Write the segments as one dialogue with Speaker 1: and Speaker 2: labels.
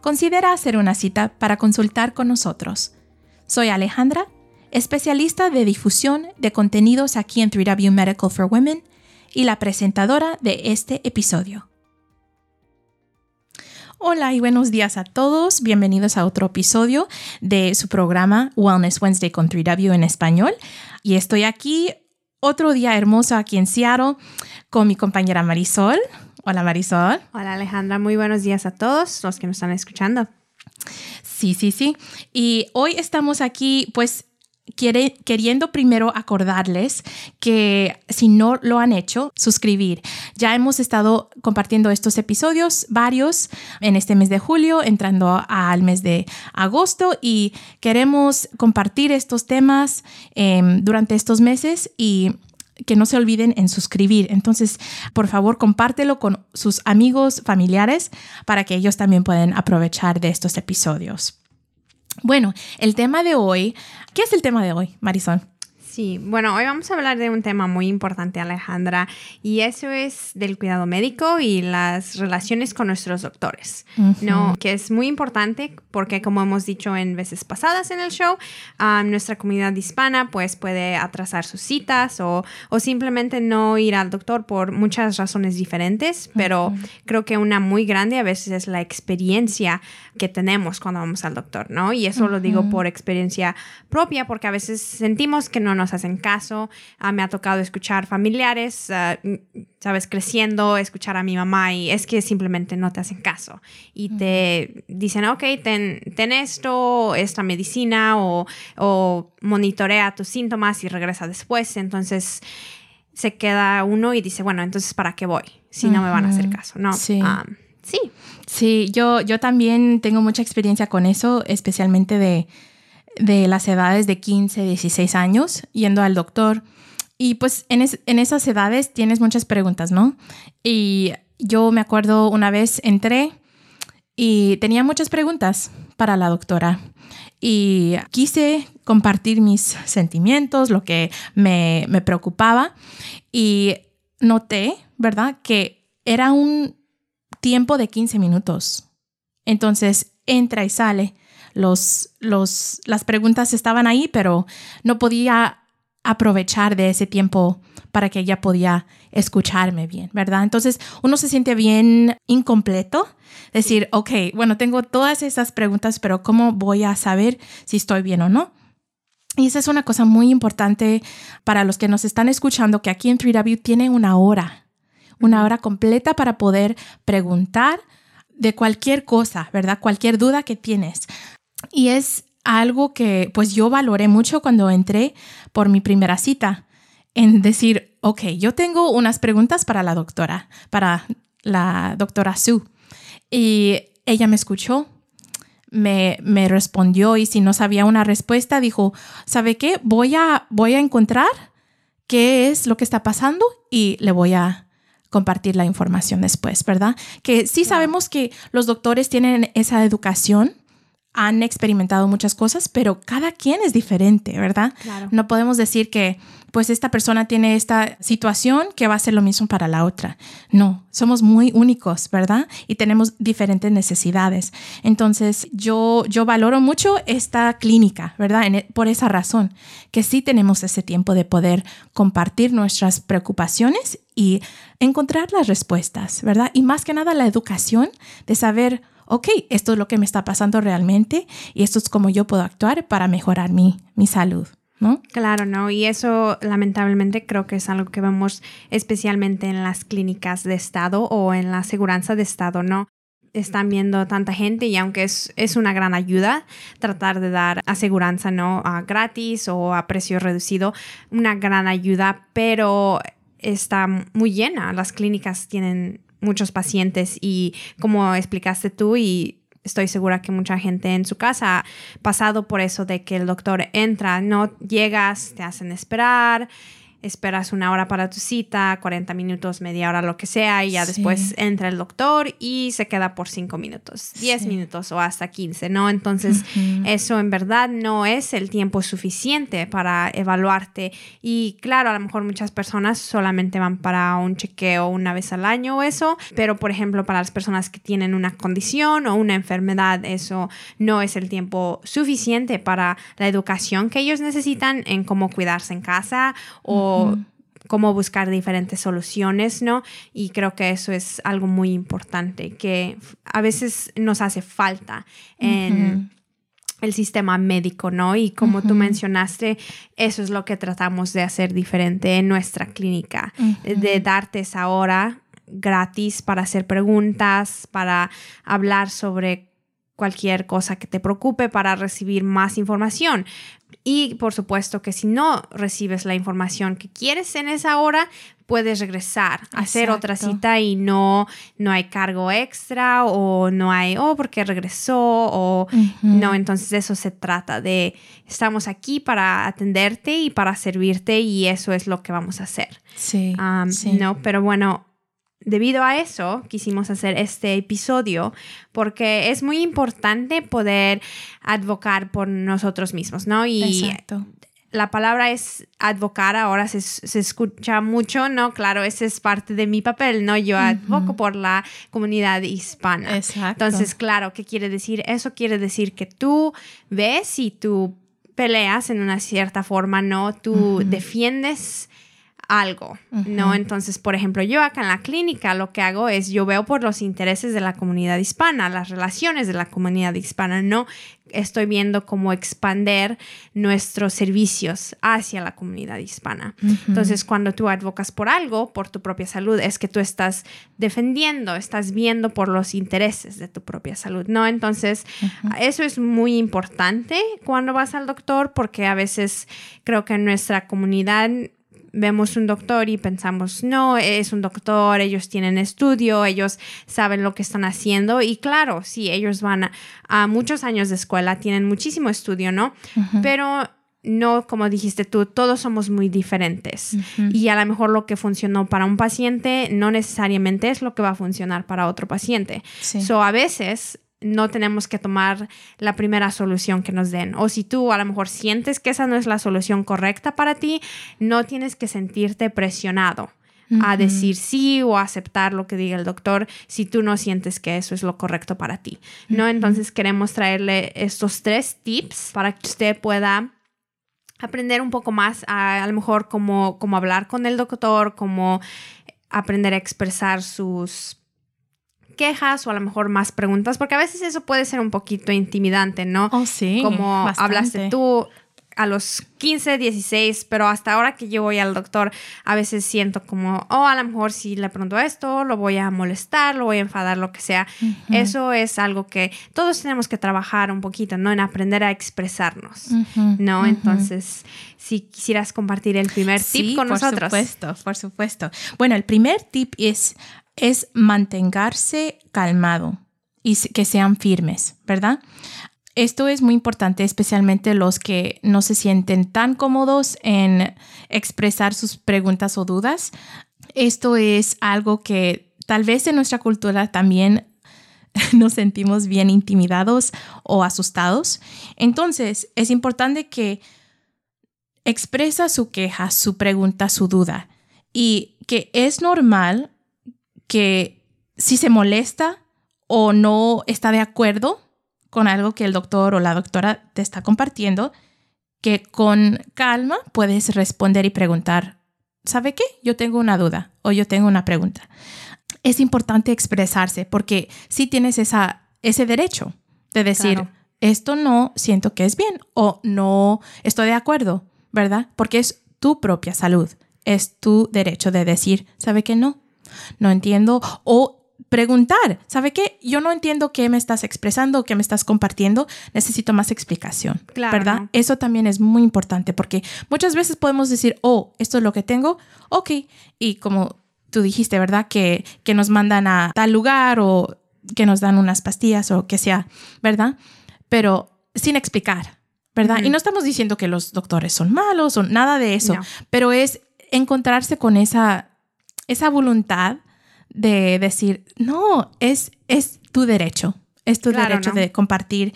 Speaker 1: considera hacer una cita para consultar con nosotros. Soy Alejandra, especialista de difusión de contenidos aquí en 3W Medical for Women y la presentadora de este episodio. Hola y buenos días a todos. Bienvenidos a otro episodio de su programa Wellness Wednesday con 3W en español. Y estoy aquí otro día hermoso aquí en Seattle con mi compañera Marisol. Hola Marisol.
Speaker 2: Hola Alejandra, muy buenos días a todos los que nos están escuchando.
Speaker 1: Sí, sí, sí. Y hoy estamos aquí pues Quiere, queriendo primero acordarles que si no lo han hecho, suscribir. Ya hemos estado compartiendo estos episodios, varios, en este mes de julio, entrando al mes de agosto y queremos compartir estos temas eh, durante estos meses y que no se olviden en suscribir. Entonces, por favor, compártelo con sus amigos, familiares, para que ellos también puedan aprovechar de estos episodios. Bueno, el tema de hoy, ¿qué es el tema de hoy, Marisol?
Speaker 2: Sí, bueno, hoy vamos a hablar de un tema muy importante, Alejandra, y eso es del cuidado médico y las relaciones con nuestros doctores, ¿no? Que es muy importante porque, como hemos dicho en veces pasadas en el show, nuestra comunidad hispana pues puede atrasar sus citas o, o, simplemente no ir al doctor por muchas razones diferentes, pero creo que una muy grande a veces es la experiencia que tenemos cuando vamos al doctor, ¿no? Y eso lo digo por experiencia propia porque a veces sentimos que no nos hacen caso. Ah, me ha tocado escuchar familiares, ah, sabes, creciendo, escuchar a mi mamá y es que simplemente no te hacen caso. Y te dicen, ok, ten, ten esto, esta medicina o, o monitorea tus síntomas y regresa después. Entonces se queda uno y dice, bueno, entonces ¿para qué voy? Si no me van a hacer caso, ¿no?
Speaker 1: Sí. Ah, sí. Sí, yo, yo también tengo mucha experiencia con eso, especialmente de de las edades de 15, 16 años yendo al doctor. Y pues en, en esas edades tienes muchas preguntas, ¿no? Y yo me acuerdo una vez entré y tenía muchas preguntas para la doctora y quise compartir mis sentimientos, lo que me, me preocupaba y noté, ¿verdad? Que era un tiempo de 15 minutos. Entonces entra y sale los, los, las preguntas estaban ahí, pero no podía aprovechar de ese tiempo para que ella podía escucharme bien, ¿verdad? Entonces uno se siente bien incompleto, decir, ok, bueno, tengo todas esas preguntas, pero ¿cómo voy a saber si estoy bien o no? Y esa es una cosa muy importante para los que nos están escuchando, que aquí en 3W tiene una hora, una hora completa para poder preguntar de cualquier cosa, ¿verdad? Cualquier duda que tienes. Y es algo que pues yo valoré mucho cuando entré por mi primera cita, en decir, ok, yo tengo unas preguntas para la doctora, para la doctora Sue. Y ella me escuchó, me, me, respondió y si no sabía una respuesta, dijo, ¿sabe qué? Voy a, voy a encontrar qué es lo que está pasando y le voy a compartir la información después, ¿verdad? Que sí sabemos que los doctores tienen esa educación han experimentado muchas cosas, pero cada quien es diferente, ¿verdad? No podemos decir que pues esta persona tiene esta situación que va a ser lo mismo para la otra. No, somos muy únicos, ¿verdad? Y tenemos diferentes necesidades. Entonces, yo, yo valoro mucho esta clínica, ¿verdad? E, por esa razón, que sí tenemos ese tiempo de poder compartir nuestras preocupaciones y encontrar las respuestas, ¿verdad? Y más que nada la educación de saber, ok, esto es lo que me está pasando realmente y esto es como yo puedo actuar para mejorar mi, mi salud. ¿No?
Speaker 2: Claro, no, y eso lamentablemente creo que es algo que vemos especialmente en las clínicas de Estado o en la aseguranza de Estado, ¿no? están viendo tanta gente y aunque es, es una gran ayuda tratar de dar aseguranza no a gratis o a precio reducido una gran ayuda pero está muy llena las clínicas tienen muchos pacientes y como explicaste tú y estoy segura que mucha gente en su casa ha pasado por eso de que el doctor entra no llegas te hacen esperar esperas una hora para tu cita, 40 minutos, media hora, lo que sea, y ya después entra el doctor y se queda por 5 minutos, 10 minutos o hasta 15, ¿no? Entonces, eso en verdad no es el tiempo suficiente para evaluarte. Y claro, a lo mejor muchas personas solamente van para un chequeo una vez al año o eso, pero por ejemplo, para las personas que tienen una condición o una enfermedad, eso no es el tiempo suficiente para la educación que ellos necesitan en cómo cuidarse en casa o cómo buscar diferentes soluciones, ¿no? Y creo que eso es algo muy importante que a veces nos hace falta en el sistema médico, ¿no? Y como tú mencionaste, eso es lo que tratamos de hacer diferente en nuestra clínica, de darte esa hora gratis para hacer preguntas, para hablar sobre cualquier cosa que te preocupe, para recibir más información. Y por supuesto que si no recibes la información que quieres en esa hora, puedes regresar hacer otra cita y no, no hay cargo extra o no hay, oh, porque regresó o no. Entonces eso se trata de, estamos aquí para atenderte y para servirte y eso es lo que vamos a hacer.
Speaker 1: Sí. sí.
Speaker 2: No, pero bueno, debido a eso quisimos hacer este episodio porque es muy importante poder advocar por nosotros mismos, ¿no?
Speaker 1: Y Exacto.
Speaker 2: la palabra es advocar, ahora se, escucha mucho, ¿no? Claro, ese es parte de mi papel, ¿no? Yo advoco por la comunidad hispana.
Speaker 1: Exacto.
Speaker 2: Entonces, claro, ¿qué quiere decir? Eso quiere decir que tú ves y tú peleas en una cierta forma, ¿no? Tú defiendes algo, ¿no? Entonces, por ejemplo, yo acá en la clínica lo que hago es yo veo por los intereses de la comunidad hispana, las relaciones de la comunidad hispana, no estoy viendo cómo expander nuestros servicios hacia la comunidad hispana. Entonces, cuando tú advocas por algo, por tu propia salud, es que tú estás defendiendo, estás viendo por los intereses de tu propia salud, ¿no? Entonces, eso es muy importante cuando vas al doctor porque a veces creo que en nuestra comunidad vemos un doctor y pensamos, no, es un doctor, ellos tienen estudio, ellos saben lo que están haciendo y claro, sí, ellos van a, muchos años de escuela, tienen muchísimo estudio, ¿no? Pero no, como dijiste tú, todos somos muy diferentes y a lo mejor lo que funcionó para un paciente no necesariamente es lo que va a funcionar para otro paciente. Sí. So, a veces no tenemos que tomar la primera solución que nos den. O si tú a lo mejor sientes que esa no es la solución correcta para ti, no tienes que sentirte presionado a decir sí o aceptar lo que diga el doctor si tú no sientes que eso es lo correcto para ti. ¿no? Entonces queremos traerle estos tres tips para que usted pueda aprender un poco más a, a lo mejor cómo, cómo hablar con el doctor, cómo aprender a expresar sus quejas o a lo mejor más preguntas, porque a veces eso puede ser un poquito intimidante, ¿no?
Speaker 1: Oh, sí.
Speaker 2: Como hablaste tú a los 15, 16, pero hasta ahora que yo voy al doctor, a veces siento como, oh, a lo mejor si le pregunto esto, lo voy a molestar, lo voy a enfadar, lo que sea. Eso es algo que todos tenemos que trabajar un poquito, ¿no? En aprender a expresarnos, ¿no? Entonces, si quisieras compartir el primer tip con nosotros.
Speaker 1: Por supuesto, por supuesto. Bueno, el primer tip es es mantenerse calmado y que sean firmes, ¿verdad? Esto es muy importante, especialmente los que no se sienten tan cómodos en expresar sus preguntas o dudas. Esto es algo que tal vez en nuestra cultura también nos sentimos bien intimidados o asustados. Entonces, es importante que expresa su queja, su pregunta, su duda y que es normal que si se molesta o no está de acuerdo con algo que el doctor o la doctora te está compartiendo, que con calma puedes responder y preguntar, ¿sabe qué? Yo tengo una duda o yo tengo una pregunta. Es importante expresarse porque si tienes esa ese derecho de decir, esto no siento que es bien o no estoy de acuerdo, ¿verdad? Porque es tu propia salud, es tu derecho de decir, ¿sabe que no? No entiendo o preguntar, ¿sabe qué? Yo no entiendo qué me estás expresando, qué me estás compartiendo, necesito más explicación, ¿verdad? Eso también es muy importante porque muchas veces podemos decir, oh, esto es lo que tengo, ok, y como tú dijiste, ¿verdad? Que, que nos mandan a tal lugar o que nos dan unas pastillas o que sea, ¿verdad? Pero sin explicar, ¿verdad? Y no estamos diciendo que los doctores son malos o nada de eso, pero es encontrarse con esa, esa voluntad de decir, no, es, es tu derecho, es tu derecho de compartir.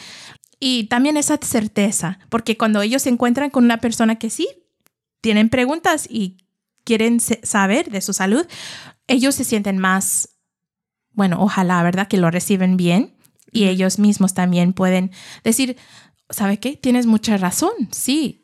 Speaker 1: Y también esa certeza, porque cuando ellos se encuentran con una persona que sí tienen preguntas y quieren saber de su salud, ellos se sienten más, bueno, ojalá, ¿verdad? Que lo reciben bien y ellos mismos también pueden decir, ¿sabe qué? Tienes mucha razón, sí,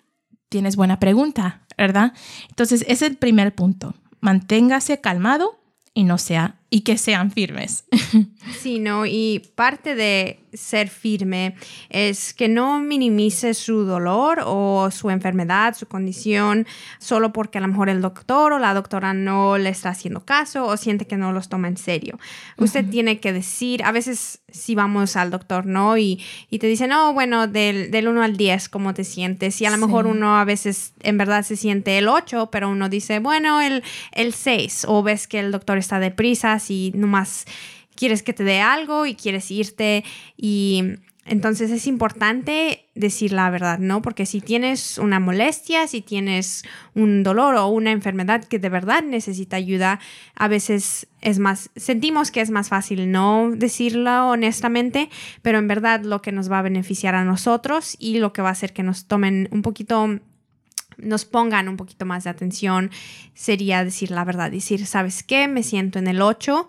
Speaker 1: tienes buena pregunta, ¿verdad? Entonces, ese es el primer punto. Manténgase calmado y no sea y que sean firmes.
Speaker 2: Sí, no, y parte de ser firme es que no minimice su dolor o su enfermedad, su condición, solo porque a lo mejor el doctor o la doctora no le está haciendo caso o siente que no los toma en serio. Usted tiene que decir, a veces si vamos al doctor, ¿no? Y, y te dice, no, bueno, del, del 1 al 10, ¿cómo te sientes? Y a lo mejor uno a veces en verdad se siente el 8, pero uno dice, bueno, el, el 6, o ves que el doctor está deprisa, y nomás quieres que te dé algo y quieres irte y entonces es importante decir la verdad, ¿no? Porque si tienes una molestia, si tienes un dolor o una enfermedad que de verdad necesita ayuda, a veces es más, sentimos que es más fácil no decirlo honestamente, pero en verdad lo que nos va a beneficiar a nosotros y lo que va a hacer que nos tomen un poquito nos pongan un poquito más de atención sería decir la verdad, decir, ¿sabes qué? Me siento en el 8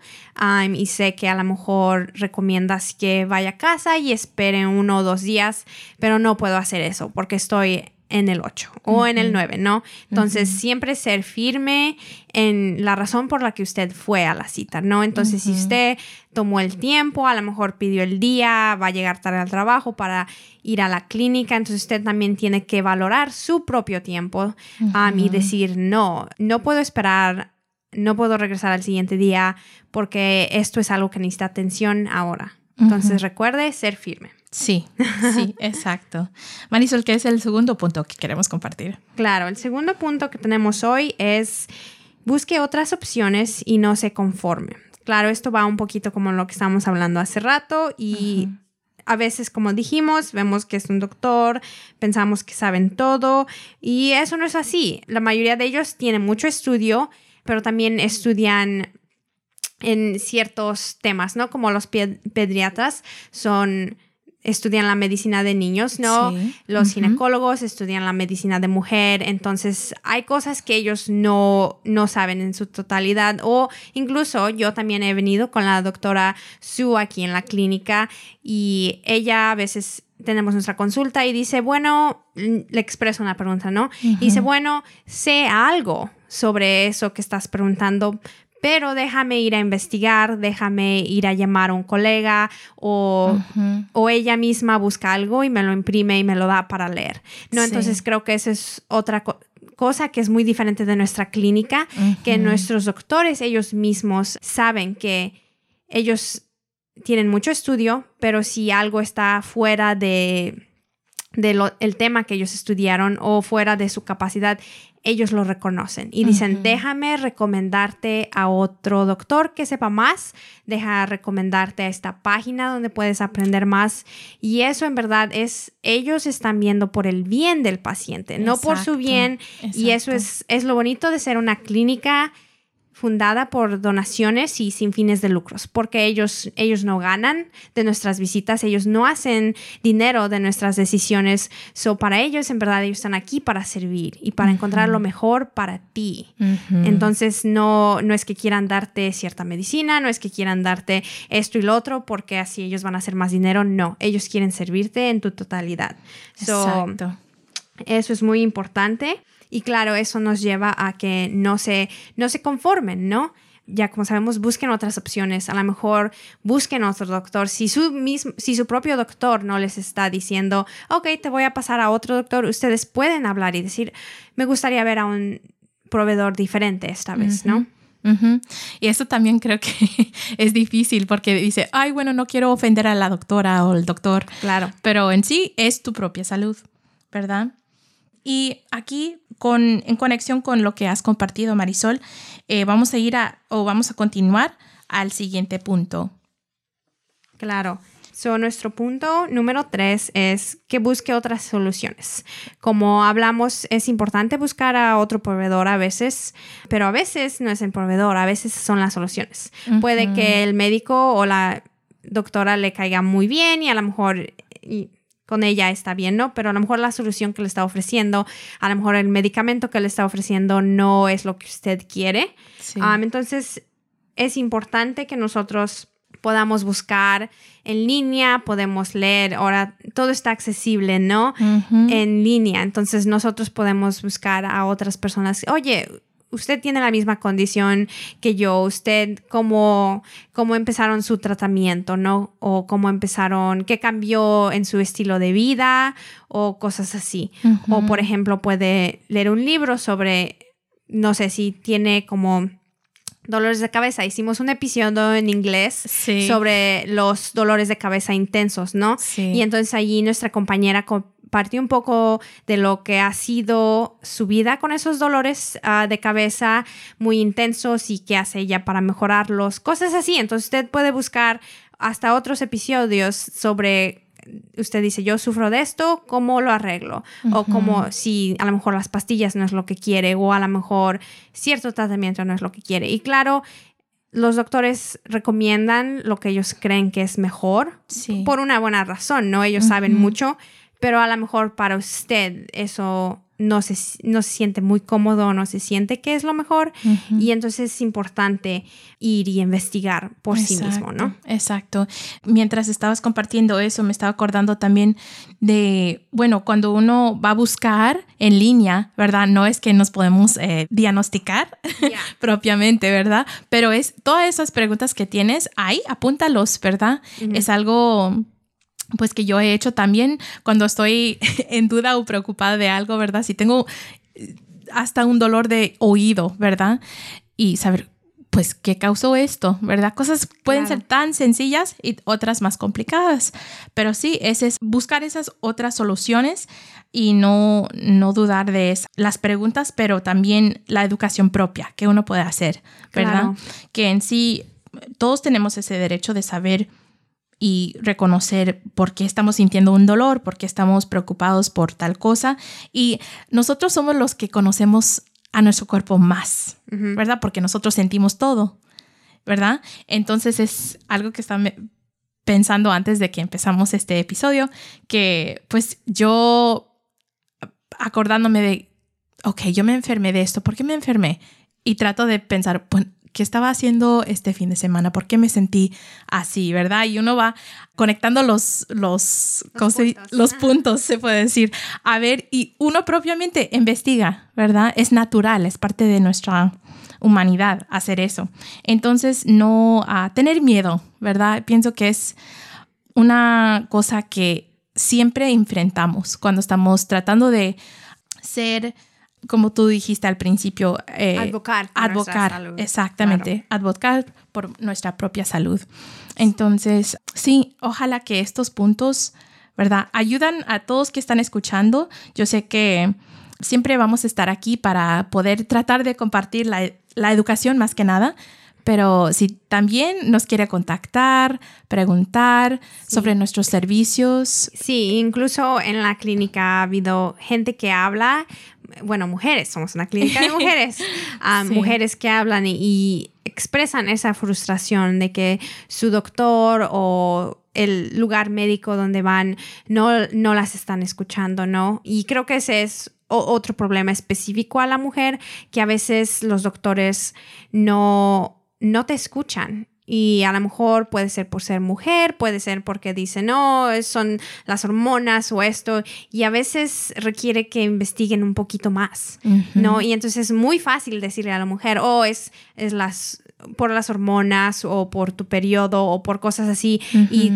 Speaker 2: y sé que a lo mejor recomiendas que vaya a casa y espere uno o dos días, pero no puedo hacer eso porque estoy en el 8 o en el 9, ¿no? Entonces, siempre ser firme en la razón por la que usted fue a la cita, ¿no? Entonces, si usted tomó el tiempo, a lo mejor pidió el día, va a llegar tarde al trabajo para ir a la clínica, entonces usted también tiene que valorar su propio tiempo y decir, no, no puedo esperar, no puedo regresar al siguiente día porque esto es algo que necesita atención ahora. Entonces, recuerde ser firme.
Speaker 1: Sí, sí, exacto. Marisol, ¿qué es el segundo punto que queremos compartir?
Speaker 2: Claro, el segundo punto que tenemos hoy es busque otras opciones y no se conforme. Claro, esto va un poquito como lo que estábamos hablando hace rato y a veces, como dijimos, vemos que es un doctor, pensamos que saben todo y eso no es así. La mayoría de ellos tienen mucho estudio, pero también estudian en ciertos temas, ¿no? Como los pediatras son estudian la medicina de niños, ¿no? Los ginecólogos estudian la medicina de mujer, entonces hay cosas que ellos no, no saben en su totalidad. O incluso yo también he venido con la doctora Sue aquí en la clínica y ella a veces tenemos nuestra consulta y dice, bueno, le expreso una pregunta, ¿no? Y dice, bueno, sé algo sobre eso que estás preguntando, pero déjame ir a investigar, déjame ir a llamar a un colega o, o ella misma busca algo y me lo imprime y me lo da para leer. ¿no? Entonces creo que esa es otra cosa que es muy diferente de nuestra clínica, que nuestros doctores ellos mismos saben que ellos tienen mucho estudio, pero si algo está fuera de del tema que ellos estudiaron o fuera de su capacidad, ellos lo reconocen y dicen, déjame recomendarte a otro doctor que sepa más, deja recomendarte a esta página donde puedes aprender más. Y eso en verdad es, ellos están viendo por el bien del paciente, no por su bien. Y eso es, es lo bonito de ser una clínica fundada por donaciones y sin fines de lucros, porque ellos, ellos no ganan de nuestras visitas, ellos no hacen dinero de nuestras decisiones. So, para ellos, en verdad, ellos están aquí para servir y para encontrar lo mejor para ti. Entonces, no, no es que quieran darte cierta medicina, no es que quieran darte esto y lo otro, porque así ellos van a hacer más dinero. No, ellos quieren servirte en tu totalidad. Exacto. Eso es muy importante. Y claro, eso nos lleva a que no se, no se conformen, ¿no? ya como sabemos, busquen otras opciones. A lo mejor busquen otro doctor. Si su, mismo, si su propio doctor no les está diciendo, ok, te voy a pasar a otro doctor, ustedes pueden hablar y decir, me gustaría ver a un proveedor diferente esta vez, ¿no?
Speaker 1: Y eso también creo que es difícil porque dice, ay, bueno, no quiero ofender a la doctora o el doctor.
Speaker 2: Claro.
Speaker 1: Pero en sí es tu propia salud, ¿verdad? Y aquí, con, en conexión con lo que has compartido, Marisol, eh, vamos a ir a, o vamos a continuar al siguiente punto.
Speaker 2: Claro. So, nuestro punto número tres es que busque otras soluciones. Como hablamos, es importante buscar a otro proveedor a veces, pero a veces no es el proveedor, a veces son las soluciones. Puede que el médico o la doctora le caiga muy bien y a lo mejor con ella está bien, ¿no? Pero a lo mejor la solución que le está ofreciendo, a lo mejor el medicamento que le está ofreciendo no es lo que usted quiere. Um, entonces, es importante que nosotros podamos buscar en línea, podemos leer, ahora todo está accesible, ¿no? En línea, entonces nosotros podemos buscar a otras personas, oye, usted tiene la misma condición que yo, usted cómo, cómo empezaron su tratamiento, ¿no? O cómo empezaron, qué cambió en su estilo de vida o cosas así. O por ejemplo, puede leer un libro sobre, no sé si tiene como dolores de cabeza. Hicimos un episodio en inglés sobre los dolores de cabeza intensos, ¿no? Y entonces allí nuestra compañera compartió un poco de lo que ha sido su vida con esos dolores ah, de cabeza muy intensos y qué hace ella para mejorarlos, cosas así. Entonces usted puede buscar hasta otros episodios sobre usted dice, yo sufro de esto, ¿cómo lo arreglo? O como si a lo mejor las pastillas no es lo que quiere o a lo mejor cierto tratamiento no es lo que quiere. Y claro, los doctores recomiendan lo que ellos creen que es mejor por una buena razón, ¿no? Ellos saben mucho, pero a lo mejor para usted eso no se, no se siente muy cómodo, no se siente que es lo mejor y entonces es importante ir y investigar por sí mismo, ¿no?
Speaker 1: Exacto. Mientras estabas compartiendo eso, me estaba acordando también de, bueno, cuando uno va a buscar en línea, ¿verdad? No es que nos podemos eh, diagnosticar propiamente, ¿verdad? Pero es todas esas preguntas que tienes ahí, apúntalos, ¿verdad? Es algo pues que yo he hecho también cuando estoy en duda o preocupada de algo, ¿verdad? Si tengo eh, hasta un dolor de oído, ¿verdad? Y saber, pues, ¿qué causó esto? ¿Verdad? Cosas pueden ser tan sencillas y otras más complicadas, pero sí, ese es buscar esas otras soluciones y no, no dudar de las preguntas, pero también la educación propia que uno puede hacer, ¿verdad? Que en sí todos tenemos ese derecho de saber y reconocer por qué estamos sintiendo un dolor, por qué estamos preocupados por tal cosa. Y nosotros somos los que conocemos a nuestro cuerpo más, ¿verdad? Porque nosotros sentimos todo, ¿verdad? Entonces es algo que estaba pensando antes de que empezamos este episodio, que pues yo acordándome de, ok, yo me enfermé de esto, ¿por qué me enfermé? Y trato de pensar, ¿qué estaba haciendo este fin de semana? ¿Por qué me sentí así, verdad? Y uno va conectando los, los, los, puntos. los puntos, se puede decir. A ver, y uno propiamente investiga, ¿verdad? Es natural, es parte de nuestra humanidad hacer eso. Entonces, no a tener miedo, ¿verdad? Pienso que es una cosa que siempre enfrentamos cuando estamos tratando de ser como tú dijiste al principio,
Speaker 2: eh, advocar.
Speaker 1: Advocar, exactamente, advocar por nuestra propia salud. Entonces, sí, ojalá que estos puntos, ¿verdad? Ayudan a todos que están escuchando. Yo sé que siempre vamos a estar aquí para poder tratar de compartir la, la educación más que nada, pero si también nos quiere contactar, preguntar sobre nuestros servicios.
Speaker 2: Sí, incluso en la clínica ha habido gente que habla, bueno, mujeres, somos una clínica de mujeres, ah, mujeres que hablan y, expresan esa frustración de que su doctor o el lugar médico donde van no, no las están escuchando, ¿no? Y creo que ese es otro problema específico a la mujer, que a veces los doctores no no te escuchan. Y a lo mejor puede ser por ser mujer, puede ser porque dicen, no, son las hormonas o esto. Y a veces requiere que investiguen un poquito más, ¿no? Y entonces es muy fácil decirle a la mujer, oh, es, es las por las hormonas o por tu periodo o por cosas así y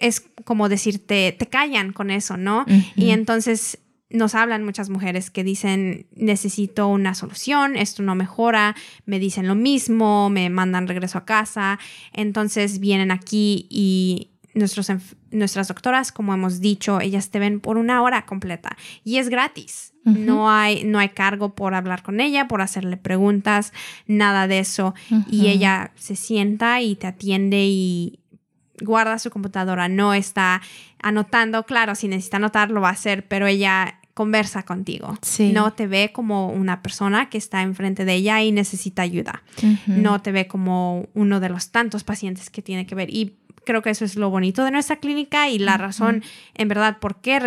Speaker 2: es como decirte, te callan con eso, ¿no? Y entonces nos hablan muchas mujeres que dicen, necesito una solución, esto no mejora, me dicen lo mismo, me mandan regreso a casa, entonces vienen aquí y nuestros, nuestras doctoras, como hemos dicho, ellas te ven por una hora completa y es gratis. No hay, no hay cargo por hablar con ella, por hacerle preguntas, nada de eso. Y ella se sienta y te atiende y guarda su computadora, no está anotando, claro, si necesita anotar lo va a hacer, pero ella conversa contigo. No te ve como una persona que está enfrente de ella y necesita ayuda. No te ve como uno de los tantos pacientes que tiene que ver. Y creo que eso es lo bonito de nuestra clínica y la razón, en verdad, por qué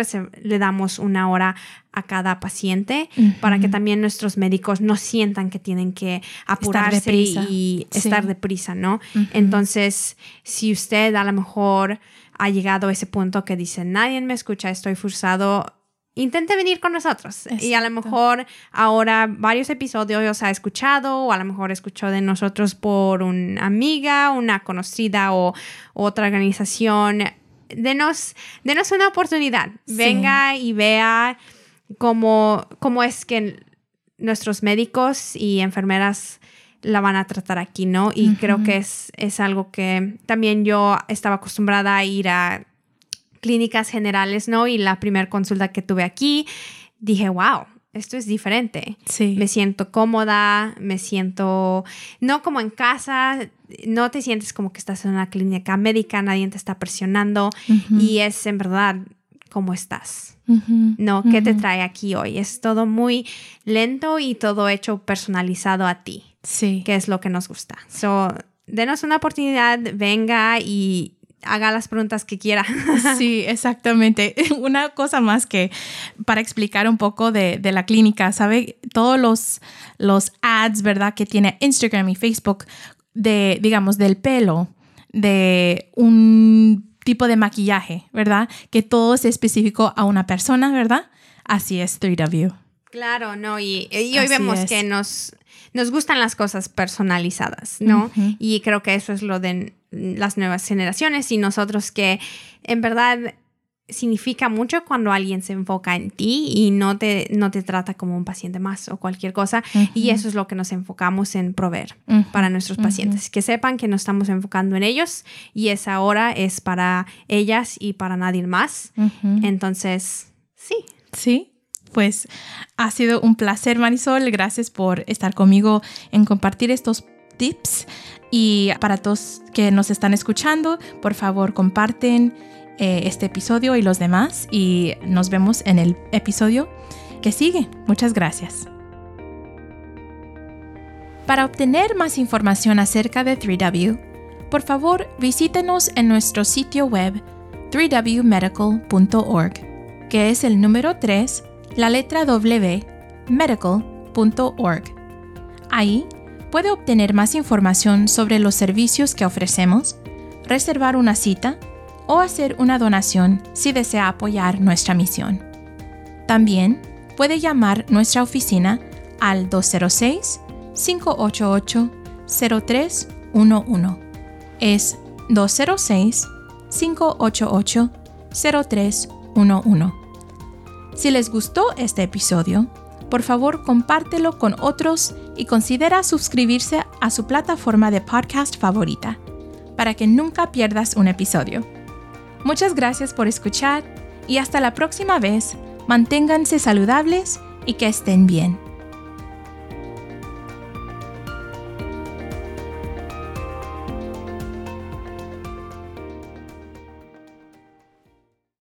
Speaker 2: le damos una hora a cada paciente para que también nuestros médicos no sientan que tienen que apurarse y estar deprisa, ¿no? Entonces, si usted a lo mejor ha llegado a ese punto que dice, nadie me escucha, estoy forzado intente venir con nosotros. Y a lo mejor ahora varios episodios ha escuchado o a lo mejor escuchó de nosotros por una amiga, una conocida o otra organización. Denos, denos una oportunidad. Venga y vea cómo, cómo es que nuestros médicos y enfermeras la van a tratar aquí, ¿no? Y creo que es, es algo que también yo estaba acostumbrada a ir a clínicas generales, ¿no? Y la primera consulta que tuve aquí, dije, wow, esto es diferente.
Speaker 1: Sí.
Speaker 2: Me siento cómoda, me siento no como en casa, no te sientes como que estás en una clínica médica, nadie te está presionando y es en verdad cómo estás. No, ¿qué te trae aquí hoy? Es todo muy lento y todo hecho personalizado a ti.
Speaker 1: Sí.
Speaker 2: Que es lo que nos gusta. So, denos una oportunidad, venga y haga las preguntas que quiera.
Speaker 1: Sí, exactamente. Una cosa más que para explicar un poco de, la clínica, ¿sabe? Todos los, los ads, ¿verdad? Que tiene Instagram y Facebook de, digamos, del pelo, de un tipo de maquillaje, ¿verdad? Que todo es específico a una persona, ¿verdad? Así es 3W.
Speaker 2: Claro, no, y, hoy vemos que nos, nos gustan las cosas personalizadas, ¿no? Y creo que eso es lo de las nuevas generaciones y nosotros que en verdad significa mucho cuando alguien se enfoca en ti y no te, no te trata como un paciente más o cualquier cosa. Y eso es lo que nos enfocamos en proveer para nuestros pacientes. Que sepan que nos estamos enfocando en ellos y esa hora es para ellas y para nadie más. Entonces, sí.
Speaker 1: Sí. Pues ha sido un placer, Marisol. Gracias por estar conmigo en compartir estos tips. Y para todos que nos están escuchando, por favor comparten eh, este episodio y los demás. Y nos vemos en el episodio que sigue. Muchas gracias. Para obtener más información acerca de 3W, por favor visítenos en nuestro sitio web 3wmedical.org, que es el número 3, la letra W, medical.org. Ahí puede obtener más información sobre los servicios que ofrecemos, reservar una cita o hacer una donación si desea apoyar nuestra misión. También puede llamar nuestra oficina al 206-588-0311. Es 206-588-0311. Si les gustó este episodio, por favor compártelo con otros y considera suscribirse a su plataforma de podcast favorita para que nunca pierdas un episodio. Muchas gracias por escuchar y hasta la próxima vez, manténganse saludables y que estén bien.